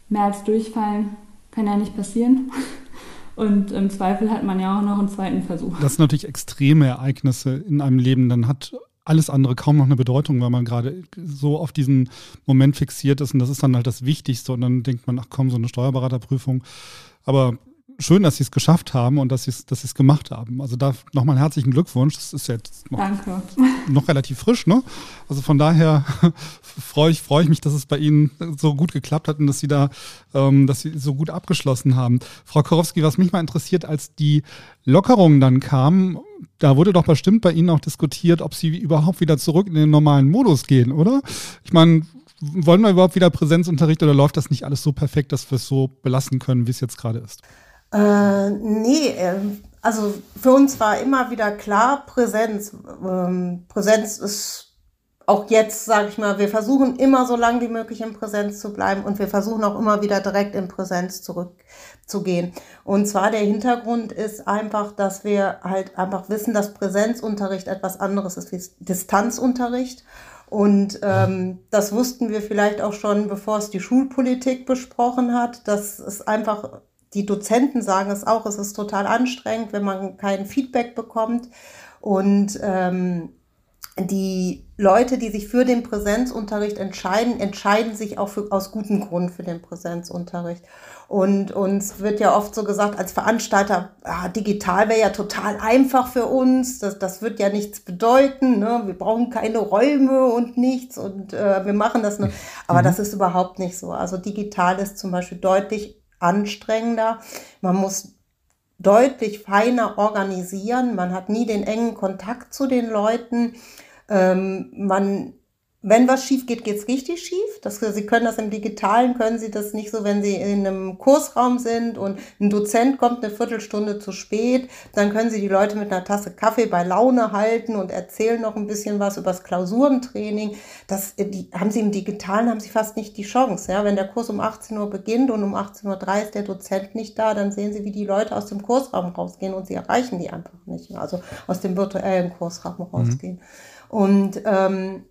Mehr als durchfallen kann ja nicht passieren. Und im Zweifel hat man ja auch noch einen zweiten Versuch. Das sind natürlich extreme Ereignisse in einem Leben. Dann hat alles andere kaum noch eine Bedeutung, weil man gerade so auf diesen Moment fixiert ist. Und das ist dann halt das Wichtigste. Und dann denkt man, ach komm, so eine Steuerberaterprüfung. Aber schön, dass sie es geschafft haben und dass sie es dass gemacht haben. Also da nochmal herzlichen Glückwunsch. Das ist jetzt noch, Danke. noch relativ frisch, ne? Also von daher freue ich, freue ich mich, dass es bei Ihnen so gut geklappt hat und dass Sie da, ähm, dass Sie so gut abgeschlossen haben. Frau Korowski, was mich mal interessiert, als die Lockerungen dann kamen, da wurde doch bestimmt bei Ihnen auch diskutiert, ob Sie überhaupt wieder zurück in den normalen Modus gehen, oder? Ich meine, wollen wir überhaupt wieder Präsenzunterricht oder läuft das nicht alles so perfekt, dass wir es so belassen können, wie es jetzt gerade ist? Äh, nee, äh, also für uns war immer wieder klar, Präsenz. Ähm, Präsenz ist auch jetzt, sage ich mal, wir versuchen immer so lange wie möglich in Präsenz zu bleiben und wir versuchen auch immer wieder direkt in Präsenz zurückzugehen. Und zwar der Hintergrund ist einfach, dass wir halt einfach wissen, dass Präsenzunterricht etwas anderes ist wie Distanzunterricht. Und ähm, das wussten wir vielleicht auch schon, bevor es die Schulpolitik besprochen hat, dass es einfach die Dozenten sagen es auch, es ist total anstrengend, wenn man kein Feedback bekommt. Und ähm, die Leute, die sich für den Präsenzunterricht entscheiden, entscheiden sich auch für, aus gutem Grund für den Präsenzunterricht. Und uns wird ja oft so gesagt, als Veranstalter, ah, digital wäre ja total einfach für uns, das, das wird ja nichts bedeuten, ne? wir brauchen keine Räume und nichts und äh, wir machen das nur. Aber mhm. das ist überhaupt nicht so. Also digital ist zum Beispiel deutlich anstrengender. Man muss deutlich feiner organisieren. Man hat nie den engen Kontakt zu den Leuten. Ähm, man wenn was schief geht, geht's richtig schief. Das, Sie können das im Digitalen, können Sie das nicht so, wenn Sie in einem Kursraum sind und ein Dozent kommt eine Viertelstunde zu spät, dann können Sie die Leute mit einer Tasse Kaffee bei Laune halten und erzählen noch ein bisschen was über das Klausurentraining. Das die, haben Sie im Digitalen, haben Sie fast nicht die Chance. Ja? Wenn der Kurs um 18 Uhr beginnt und um 18.03 Uhr ist der Dozent nicht da, dann sehen Sie, wie die Leute aus dem Kursraum rausgehen und Sie erreichen die einfach nicht. Also aus dem virtuellen Kursraum mhm. rausgehen. Mhm. Und ähm,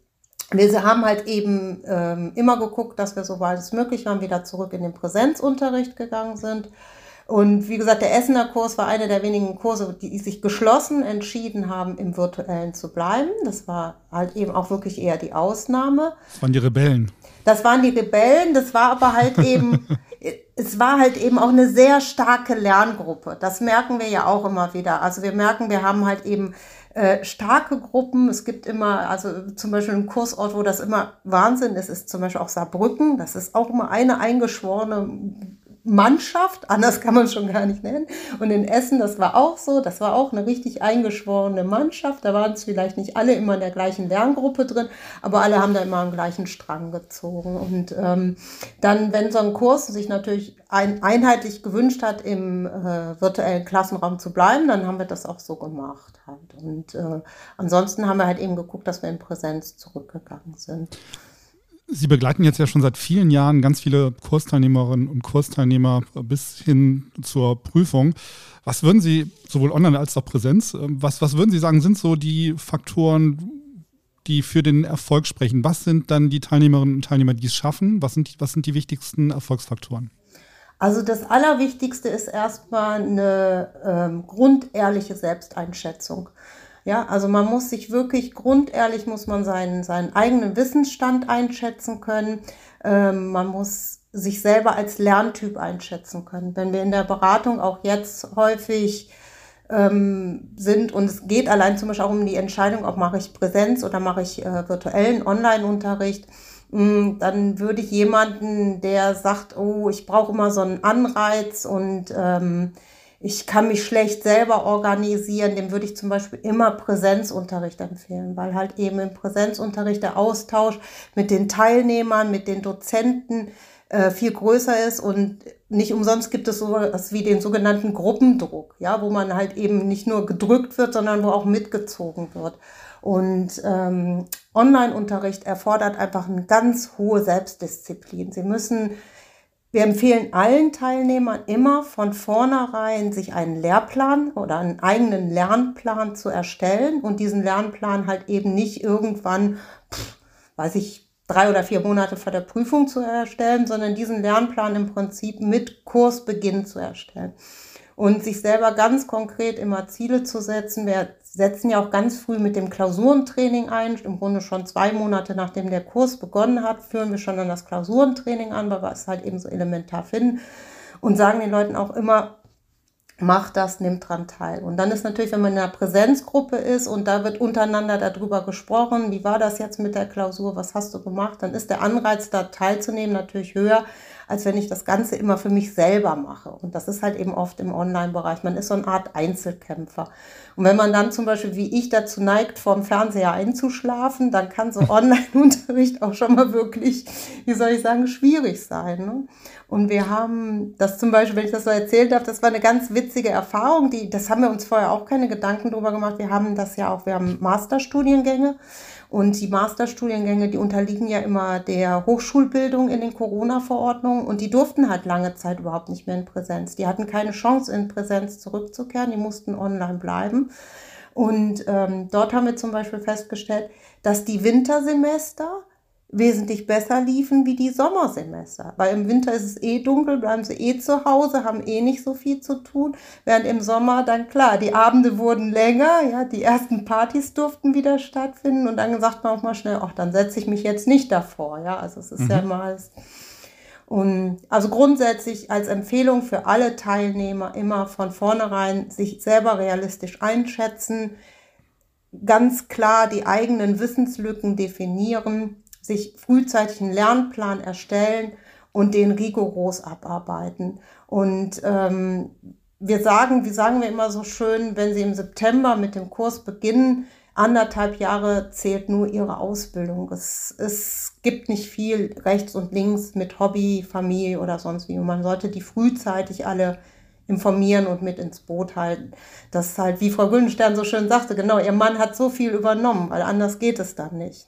wir haben halt eben ähm, immer geguckt, dass wir, soweit es möglich war, wieder zurück in den Präsenzunterricht gegangen sind. Und wie gesagt, der Essener Kurs war einer der wenigen Kurse, die sich geschlossen entschieden haben, im virtuellen zu bleiben. Das war halt eben auch wirklich eher die Ausnahme. Das waren die Rebellen. Das waren die Rebellen, das war aber halt eben, es war halt eben auch eine sehr starke Lerngruppe. Das merken wir ja auch immer wieder. Also wir merken, wir haben halt eben äh, starke Gruppen. Es gibt immer, also zum Beispiel ein Kursort, wo das immer Wahnsinn ist, ist zum Beispiel auch Saarbrücken. Das ist auch immer eine eingeschworene Mannschaft, anders kann man es schon gar nicht nennen. Und in Essen, das war auch so, das war auch eine richtig eingeschworene Mannschaft. Da waren es vielleicht nicht alle immer in der gleichen Lerngruppe drin, aber alle haben da immer am gleichen Strang gezogen. Und ähm, dann, wenn so ein Kurs sich natürlich ein, einheitlich gewünscht hat, im äh, virtuellen Klassenraum zu bleiben, dann haben wir das auch so gemacht halt. Und äh, ansonsten haben wir halt eben geguckt, dass wir in Präsenz zurückgegangen sind. Sie begleiten jetzt ja schon seit vielen Jahren ganz viele Kursteilnehmerinnen und Kursteilnehmer bis hin zur Prüfung. Was würden Sie, sowohl online als auch Präsenz, ähm, was, was würden Sie sagen, sind so die Faktoren, die für den Erfolg sprechen? Was sind dann die Teilnehmerinnen und Teilnehmer, die es schaffen? Was sind, was sind die wichtigsten Erfolgsfaktoren? Also das Allerwichtigste ist erstmal eine ähm, grundehrliche Selbsteinschätzung. Ja, also man muss sich wirklich grundehrlich, muss man seinen, seinen eigenen Wissensstand einschätzen können. Ähm, man muss sich selber als Lerntyp einschätzen können. Wenn wir in der Beratung auch jetzt häufig ähm, sind und es geht allein zum Beispiel auch um die Entscheidung, ob mache ich Präsenz oder mache ich äh, virtuellen Online-Unterricht, mm, dann würde ich jemanden, der sagt, oh, ich brauche immer so einen Anreiz und ähm, ich kann mich schlecht selber organisieren, dem würde ich zum Beispiel immer Präsenzunterricht empfehlen, weil halt eben im Präsenzunterricht der Austausch mit den Teilnehmern, mit den Dozenten äh, viel größer ist und nicht umsonst gibt es so was wie den sogenannten Gruppendruck, ja, wo man halt eben nicht nur gedrückt wird, sondern wo auch mitgezogen wird. Und ähm, Online-Unterricht erfordert einfach eine ganz hohe Selbstdisziplin. Sie müssen wir empfehlen allen Teilnehmern immer von vornherein, sich einen Lehrplan oder einen eigenen Lernplan zu erstellen und diesen Lernplan halt eben nicht irgendwann, pff, weiß ich, drei oder vier Monate vor der Prüfung zu erstellen, sondern diesen Lernplan im Prinzip mit Kursbeginn zu erstellen und sich selber ganz konkret immer Ziele zu setzen. Wir setzen ja auch ganz früh mit dem Klausurentraining ein. Im Grunde schon zwei Monate nachdem der Kurs begonnen hat, führen wir schon dann das Klausurentraining an, weil wir es halt eben so elementar finden und sagen den Leuten auch immer, macht das, nimmt dran teil. Und dann ist natürlich, wenn man in einer Präsenzgruppe ist und da wird untereinander darüber gesprochen, wie war das jetzt mit der Klausur, was hast du gemacht, dann ist der Anreiz, da teilzunehmen, natürlich höher, als wenn ich das Ganze immer für mich selber mache. Und das ist halt eben oft im Online-Bereich. Man ist so eine Art Einzelkämpfer. Und wenn man dann zum Beispiel, wie ich, dazu neigt, vorm Fernseher einzuschlafen, dann kann so Online-Unterricht auch schon mal wirklich, wie soll ich sagen, schwierig sein. Ne? Und wir haben das zum Beispiel, wenn ich das so erzählt habe, das war eine ganz witzige Erfahrung. Die, das haben wir uns vorher auch keine Gedanken drüber gemacht. Wir haben das ja auch, wir haben Masterstudiengänge. Und die Masterstudiengänge, die unterliegen ja immer der Hochschulbildung in den Corona-Verordnungen und die durften halt lange Zeit überhaupt nicht mehr in Präsenz. Die hatten keine Chance, in Präsenz zurückzukehren, die mussten online bleiben. Und ähm, dort haben wir zum Beispiel festgestellt, dass die Wintersemester wesentlich besser liefen wie die Sommersemester. Weil im Winter ist es eh dunkel, bleiben sie eh zu Hause, haben eh nicht so viel zu tun. Während im Sommer dann klar, die Abende wurden länger, ja, die ersten Partys durften wieder stattfinden und dann sagt man auch mal schnell, ach, dann setze ich mich jetzt nicht davor, ja. Also es ist mhm. ja mal. Und also grundsätzlich als Empfehlung für alle Teilnehmer immer von vornherein sich selber realistisch einschätzen, ganz klar die eigenen Wissenslücken definieren, sich frühzeitig einen Lernplan erstellen und den rigoros abarbeiten. Und ähm, wir sagen, wie sagen wir immer so schön, wenn Sie im September mit dem Kurs beginnen, anderthalb Jahre zählt nur Ihre Ausbildung. Es, es gibt nicht viel rechts und links mit Hobby, Familie oder sonst wie. Man sollte die frühzeitig alle informieren und mit ins Boot halten. Das ist halt, wie Frau Güldenstern so schön sagte, genau, ihr Mann hat so viel übernommen, weil anders geht es dann nicht.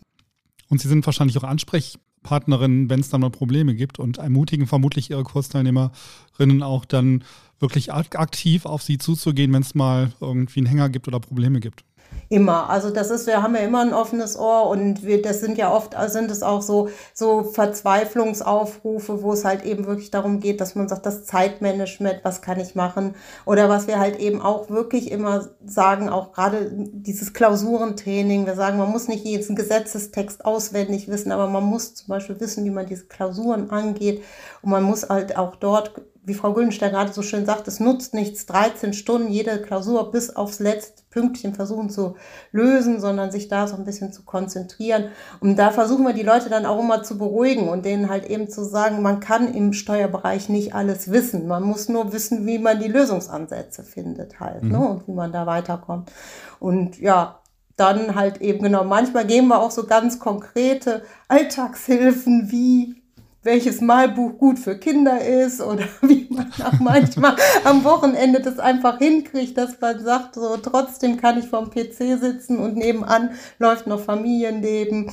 Und Sie sind wahrscheinlich auch Ansprechpartnerin, wenn es dann mal Probleme gibt und ermutigen vermutlich Ihre Kursteilnehmerinnen auch dann wirklich aktiv auf Sie zuzugehen, wenn es mal irgendwie einen Hänger gibt oder Probleme gibt. Immer. Also das ist, wir haben ja immer ein offenes Ohr und wir, das sind ja oft, sind es auch so, so Verzweiflungsaufrufe, wo es halt eben wirklich darum geht, dass man sagt, das Zeitmanagement, was kann ich machen? Oder was wir halt eben auch wirklich immer sagen, auch gerade dieses Klausurentraining, wir sagen, man muss nicht jeden Gesetzestext auswendig wissen, aber man muss zum Beispiel wissen, wie man diese Klausuren angeht und man muss halt auch dort wie Frau Güldenstein gerade so schön sagt, es nutzt nichts, 13 Stunden jede Klausur bis aufs letzte Pünktchen versuchen zu lösen, sondern sich da so ein bisschen zu konzentrieren. Und da versuchen wir die Leute dann auch immer zu beruhigen und denen halt eben zu sagen, man kann im Steuerbereich nicht alles wissen. Man muss nur wissen, wie man die Lösungsansätze findet halt, ne, mhm. ne, und wie man da weiterkommt. Und ja, dann halt eben genau, manchmal geben wir auch so ganz konkrete Alltagshilfen wie welches Malbuch gut für Kinder ist oder wie man auch manchmal am Wochenende das einfach hinkriegt, dass man sagt, so trotzdem kann ich vorm PC sitzen und nebenan läuft noch Familienleben.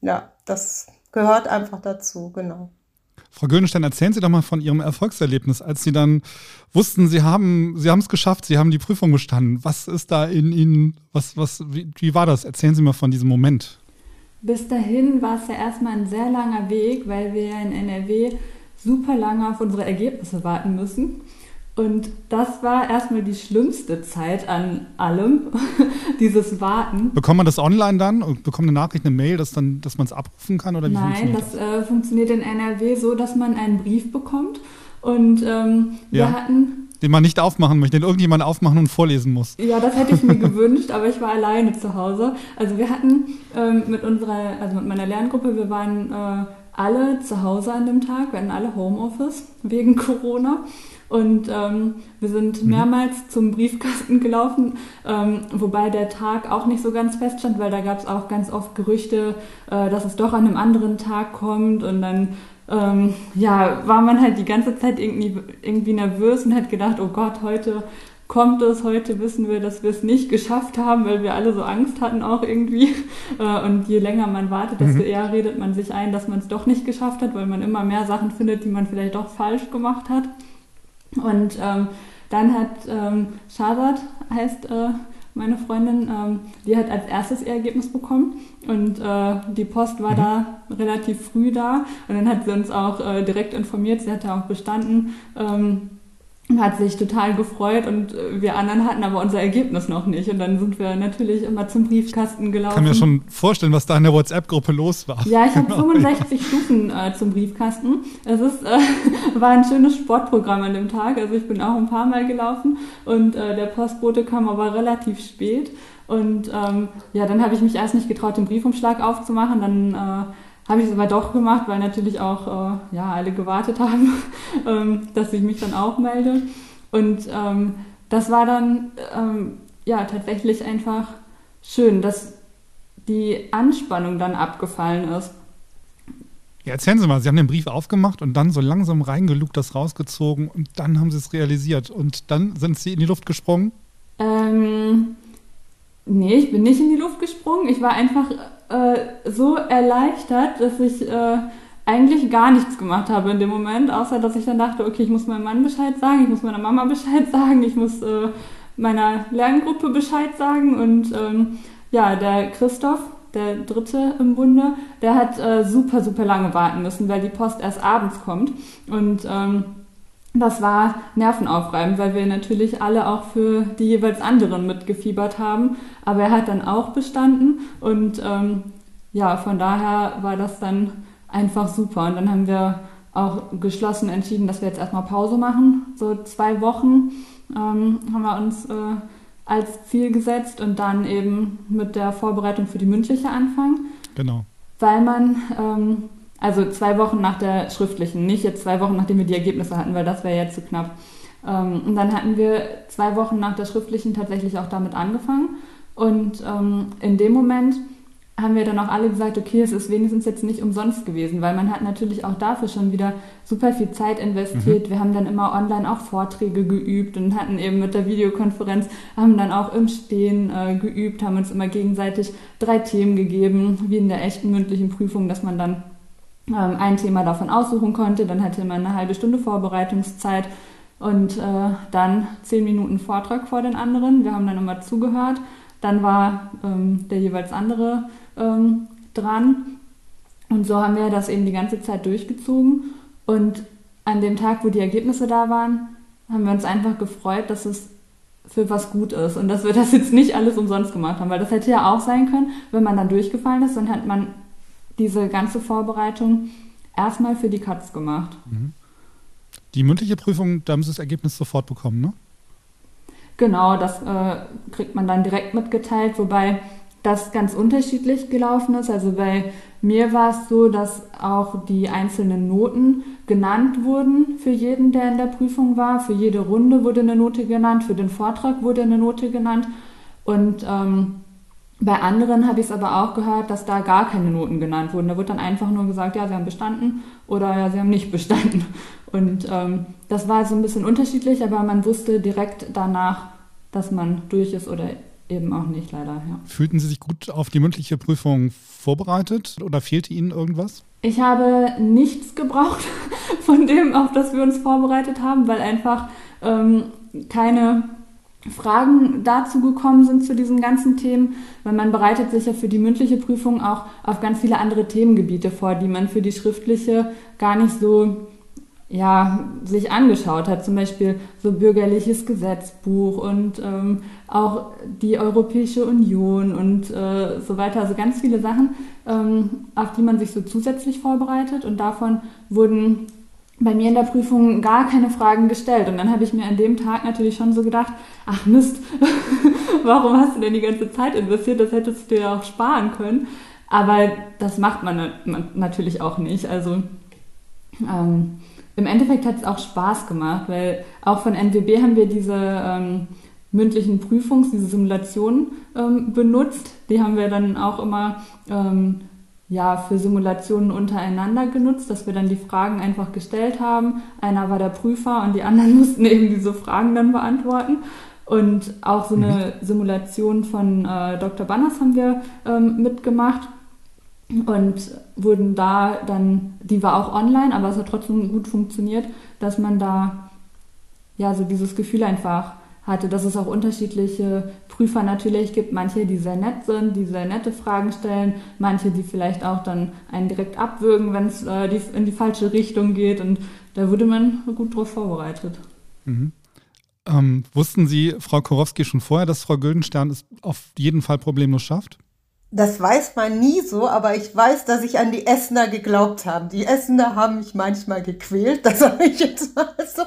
Ja, das gehört einfach dazu, genau. Frau Gönenstein, erzählen Sie doch mal von Ihrem Erfolgserlebnis, als Sie dann wussten, Sie haben Sie haben es geschafft, Sie haben die Prüfung bestanden. Was ist da in Ihnen, was, was, wie, wie war das? Erzählen Sie mal von diesem Moment. Bis dahin war es ja erstmal ein sehr langer Weg, weil wir in NRW super lange auf unsere Ergebnisse warten müssen. Und das war erstmal die schlimmste Zeit an allem, dieses Warten. Bekommt man das online dann und bekommt eine Nachricht, eine Mail, dass, dass man es abrufen kann? Oder wie Nein, das, das? Äh, funktioniert in NRW so, dass man einen Brief bekommt. Und ähm, ja. wir hatten den man nicht aufmachen möchte, den irgendjemand aufmachen und vorlesen muss. Ja, das hätte ich mir gewünscht, aber ich war alleine zu Hause. Also wir hatten ähm, mit unserer, also mit meiner Lerngruppe, wir waren äh, alle zu Hause an dem Tag, wir hatten alle Homeoffice wegen Corona. Und ähm, wir sind mhm. mehrmals zum Briefkasten gelaufen, ähm, wobei der Tag auch nicht so ganz feststand, weil da gab es auch ganz oft Gerüchte, äh, dass es doch an einem anderen Tag kommt und dann ähm, ja, war man halt die ganze Zeit irgendwie, irgendwie nervös und hat gedacht, oh Gott, heute kommt es, heute wissen wir, dass wir es nicht geschafft haben, weil wir alle so Angst hatten auch irgendwie. Äh, und je länger man wartet, desto mhm. eher redet man sich ein, dass man es doch nicht geschafft hat, weil man immer mehr Sachen findet, die man vielleicht doch falsch gemacht hat. Und ähm, dann hat ähm, Shazad, heißt äh, meine Freundin, ähm, die hat als erstes ihr Ergebnis bekommen und äh, die Post war mhm. da relativ früh da und dann hat sie uns auch äh, direkt informiert, sie hatte auch bestanden. Ähm, hat sich total gefreut und äh, wir anderen hatten aber unser Ergebnis noch nicht. Und dann sind wir natürlich immer zum Briefkasten gelaufen. Ich kann mir schon vorstellen, was da in der WhatsApp-Gruppe los war. Ja, ich habe 65 Stufen äh, zum Briefkasten. Es ist, äh, war ein schönes Sportprogramm an dem Tag. Also ich bin auch ein paar Mal gelaufen und äh, der Postbote kam aber relativ spät. Und ähm, ja, dann habe ich mich erst nicht getraut, den Briefumschlag aufzumachen. Dann äh, habe ich es aber doch gemacht, weil natürlich auch äh, ja, alle gewartet haben, ähm, dass ich mich dann auch melde. Und ähm, das war dann ähm, ja tatsächlich einfach schön, dass die Anspannung dann abgefallen ist. Ja, erzählen Sie mal, Sie haben den Brief aufgemacht und dann so langsam reingelugt, das rausgezogen und dann haben Sie es realisiert und dann sind Sie in die Luft gesprungen? Ähm, nee, ich bin nicht in die Luft gesprungen. Ich war einfach äh, so erleichtert, dass ich äh, eigentlich gar nichts gemacht habe in dem Moment, außer dass ich dann dachte, okay, ich muss meinem Mann Bescheid sagen, ich muss meiner Mama Bescheid sagen, ich muss äh, meiner Lerngruppe Bescheid sagen und ähm, ja, der Christoph, der dritte im Bunde, der hat äh, super, super lange warten müssen, weil die Post erst abends kommt. Und ähm, das war nervenaufreibend, weil wir natürlich alle auch für die jeweils anderen mitgefiebert haben. Aber er hat dann auch bestanden und ähm, ja, von daher war das dann einfach super. Und dann haben wir auch geschlossen entschieden, dass wir jetzt erstmal Pause machen. So zwei Wochen ähm, haben wir uns äh, als Ziel gesetzt und dann eben mit der Vorbereitung für die mündliche anfangen. Genau. Weil man, ähm, also zwei Wochen nach der schriftlichen, nicht jetzt zwei Wochen, nachdem wir die Ergebnisse hatten, weil das wäre jetzt zu knapp. Ähm, und dann hatten wir zwei Wochen nach der schriftlichen tatsächlich auch damit angefangen. Und ähm, in dem Moment haben wir dann auch alle gesagt, okay, es ist wenigstens jetzt nicht umsonst gewesen, weil man hat natürlich auch dafür schon wieder super viel Zeit investiert. Mhm. Wir haben dann immer online auch Vorträge geübt und hatten eben mit der Videokonferenz, haben dann auch im Stehen äh, geübt, haben uns immer gegenseitig drei Themen gegeben, wie in der echten mündlichen Prüfung, dass man dann ein Thema davon aussuchen konnte. Dann hatte man eine halbe Stunde Vorbereitungszeit und äh, dann zehn Minuten Vortrag vor den anderen. Wir haben dann immer zugehört. Dann war ähm, der jeweils andere ähm, dran. Und so haben wir das eben die ganze Zeit durchgezogen. Und an dem Tag, wo die Ergebnisse da waren, haben wir uns einfach gefreut, dass es für was gut ist und dass wir das jetzt nicht alles umsonst gemacht haben, weil das hätte ja auch sein können, wenn man dann durchgefallen ist, dann hat man diese ganze Vorbereitung erstmal für die Katz gemacht. Mhm. Die mündliche Prüfung, da haben Sie das Ergebnis sofort bekommen, ne? Genau, das äh, kriegt man dann direkt mitgeteilt, wobei das ganz unterschiedlich gelaufen ist. Also bei mir war es so, dass auch die einzelnen Noten genannt wurden für jeden, der in der Prüfung war. Für jede Runde wurde eine Note genannt, für den Vortrag wurde eine Note genannt. Und ähm, bei anderen habe ich es aber auch gehört, dass da gar keine Noten genannt wurden. Da wurde dann einfach nur gesagt, ja, sie haben bestanden oder ja, sie haben nicht bestanden. Und ähm, das war so ein bisschen unterschiedlich, aber man wusste direkt danach, dass man durch ist oder eben auch nicht, leider. Ja. Fühlten Sie sich gut auf die mündliche Prüfung vorbereitet oder fehlte Ihnen irgendwas? Ich habe nichts gebraucht von dem, auf das wir uns vorbereitet haben, weil einfach ähm, keine Fragen dazu gekommen sind zu diesen ganzen Themen, weil man bereitet sich ja für die mündliche Prüfung auch auf ganz viele andere Themengebiete vor, die man für die schriftliche gar nicht so ja, sich angeschaut hat, zum Beispiel so bürgerliches Gesetzbuch und ähm, auch die Europäische Union und äh, so weiter, also ganz viele Sachen, ähm, auf die man sich so zusätzlich vorbereitet. Und davon wurden bei mir in der Prüfung gar keine Fragen gestellt. Und dann habe ich mir an dem Tag natürlich schon so gedacht, ach Mist, warum hast du denn die ganze Zeit investiert? Das hättest du dir auch sparen können. Aber das macht man natürlich auch nicht. Also ähm, im Endeffekt hat es auch Spaß gemacht, weil auch von NWB haben wir diese ähm, mündlichen Prüfungs-, diese Simulationen ähm, benutzt. Die haben wir dann auch immer ähm, ja, für Simulationen untereinander genutzt, dass wir dann die Fragen einfach gestellt haben. Einer war der Prüfer und die anderen mussten eben diese Fragen dann beantworten. Und auch so eine mhm. Simulation von äh, Dr. Banners haben wir ähm, mitgemacht und wurden da dann, die war auch online, aber es hat trotzdem gut funktioniert, dass man da ja so dieses Gefühl einfach hatte, dass es auch unterschiedliche Prüfer natürlich gibt, manche, die sehr nett sind, die sehr nette Fragen stellen, manche, die vielleicht auch dann einen direkt abwürgen, wenn es äh, in die falsche Richtung geht und da wurde man gut drauf vorbereitet. Mhm. Ähm, wussten Sie, Frau Korowski, schon vorher, dass Frau Güldenstern es auf jeden Fall problemlos schafft? Das weiß man nie so, aber ich weiß, dass ich an die Essener geglaubt habe. Die Essener haben mich manchmal gequält, das sage ich jetzt mal so.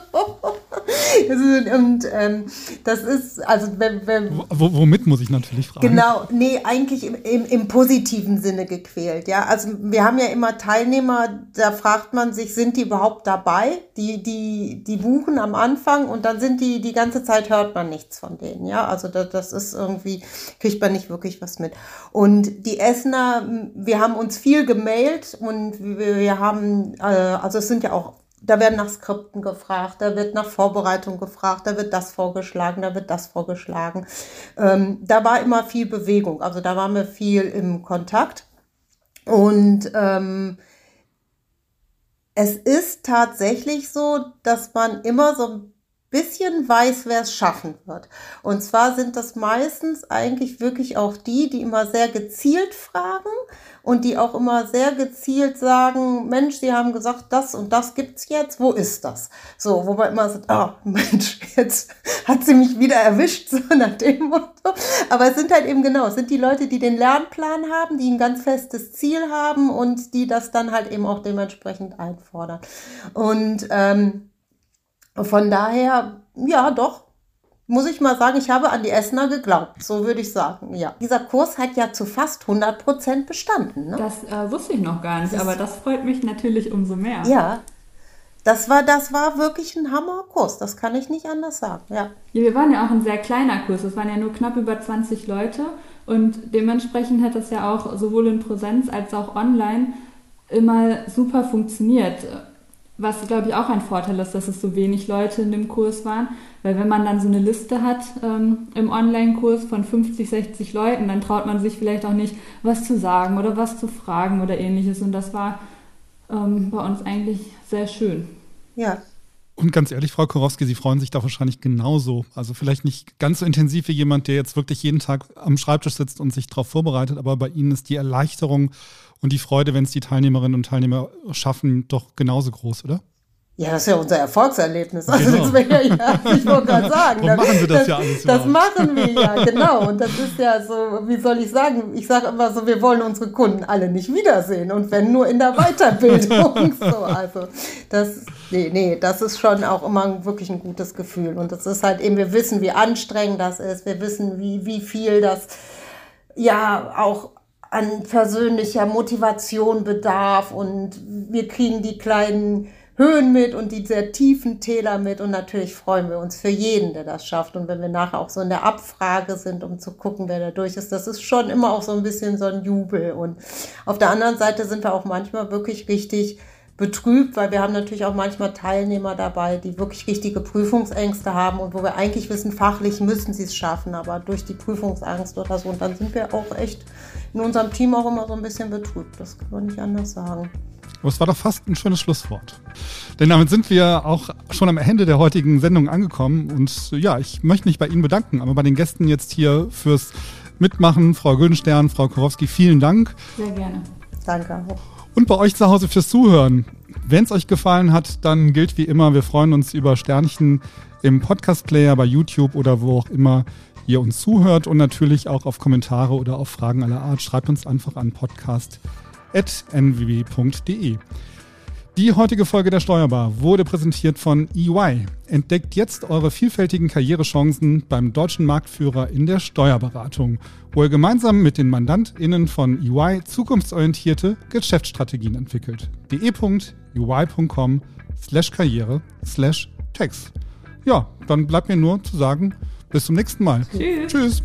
Und ähm, das ist, also wenn, wenn w womit muss ich natürlich fragen? Genau, nee, eigentlich im, im, im positiven Sinne gequält. Ja, also wir haben ja immer Teilnehmer, da fragt man sich, sind die überhaupt dabei? Die, die, die buchen am Anfang und dann sind die, die ganze Zeit hört man nichts von denen. Ja, also das, das ist irgendwie, kriegt man nicht wirklich was mit. Und und die Essener, wir haben uns viel gemailt und wir haben, äh, also es sind ja auch, da werden nach Skripten gefragt, da wird nach Vorbereitung gefragt, da wird das vorgeschlagen, da wird das vorgeschlagen. Ähm, da war immer viel Bewegung, also da waren wir viel im Kontakt. Und ähm, es ist tatsächlich so, dass man immer so ein bisschen weiß, wer es schaffen wird. Und zwar sind das meistens eigentlich wirklich auch die, die immer sehr gezielt fragen und die auch immer sehr gezielt sagen, Mensch, Sie haben gesagt, das und das gibt's jetzt, wo ist das? So, wo man immer sagt, oh Mensch, jetzt hat sie mich wieder erwischt, so nach dem Motto. Aber es sind halt eben genau, es sind die Leute, die den Lernplan haben, die ein ganz festes Ziel haben und die das dann halt eben auch dementsprechend einfordern. Und ähm, von daher, ja, doch, muss ich mal sagen, ich habe an die Essener geglaubt. So würde ich sagen, ja. Dieser Kurs hat ja zu fast 100 Prozent bestanden. Ne? Das äh, wusste ich noch gar nicht, das aber das freut mich natürlich umso mehr. Ja, das war, das war wirklich ein Hammerkurs. Das kann ich nicht anders sagen, ja. ja. Wir waren ja auch ein sehr kleiner Kurs. Es waren ja nur knapp über 20 Leute. Und dementsprechend hat das ja auch sowohl in Präsenz als auch online immer super funktioniert was, glaube ich, auch ein Vorteil ist, dass es so wenig Leute in dem Kurs waren. Weil wenn man dann so eine Liste hat ähm, im Online-Kurs von 50, 60 Leuten, dann traut man sich vielleicht auch nicht, was zu sagen oder was zu fragen oder ähnliches. Und das war ähm, bei uns eigentlich sehr schön. Ja. Und ganz ehrlich, Frau Korowski, Sie freuen sich da wahrscheinlich genauso. Also vielleicht nicht ganz so intensiv wie jemand, der jetzt wirklich jeden Tag am Schreibtisch sitzt und sich darauf vorbereitet, aber bei Ihnen ist die Erleichterung und die Freude, wenn es die Teilnehmerinnen und Teilnehmer schaffen, doch genauso groß, oder? Ja, das ist ja unser Erfolgserlebnis. Also genau. das wäre ja, ich wollte gerade sagen. Und machen wir das, das ja alles Das machen wir ja, genau. Und das ist ja so, wie soll ich sagen, ich sage immer so, wir wollen unsere Kunden alle nicht wiedersehen. Und wenn nur in der Weiterbildung. so, also das, nee, nee, das ist schon auch immer wirklich ein gutes Gefühl. Und das ist halt eben, wir wissen, wie anstrengend das ist. Wir wissen, wie, wie viel das ja auch an persönlicher Motivation bedarf und wir kriegen die kleinen Höhen mit und die sehr tiefen Täler mit und natürlich freuen wir uns für jeden, der das schafft. Und wenn wir nachher auch so in der Abfrage sind, um zu gucken, wer da durch ist, das ist schon immer auch so ein bisschen so ein Jubel. Und auf der anderen Seite sind wir auch manchmal wirklich richtig betrübt, weil wir haben natürlich auch manchmal Teilnehmer dabei, die wirklich richtige Prüfungsängste haben und wo wir eigentlich wissen, fachlich müssen sie es schaffen, aber durch die Prüfungsangst oder so. Und dann sind wir auch echt in unserem Team auch immer so ein bisschen betrübt. Das kann man nicht anders sagen. Aber es war doch fast ein schönes Schlusswort. Denn damit sind wir auch schon am Ende der heutigen Sendung angekommen. Und ja, ich möchte mich bei Ihnen bedanken, aber bei den Gästen jetzt hier fürs Mitmachen, Frau Güldenstern, Frau Korowski, vielen Dank. Sehr gerne. Danke auch. Und bei euch zu Hause fürs Zuhören. Wenn es euch gefallen hat, dann gilt wie immer, wir freuen uns über Sternchen im Podcast-Player, bei YouTube oder wo auch immer ihr uns zuhört und natürlich auch auf Kommentare oder auf Fragen aller Art. Schreibt uns einfach an podcast.nwb.de. Die heutige Folge der Steuerbar wurde präsentiert von EY. Entdeckt jetzt eure vielfältigen Karrierechancen beim deutschen Marktführer in der Steuerberatung, wo ihr gemeinsam mit den MandantInnen von EY zukunftsorientierte Geschäftsstrategien entwickelt. de.ey.com slash karriere slash text. Ja, dann bleibt mir nur zu sagen, bis zum nächsten Mal. Tschüss. Tschüss.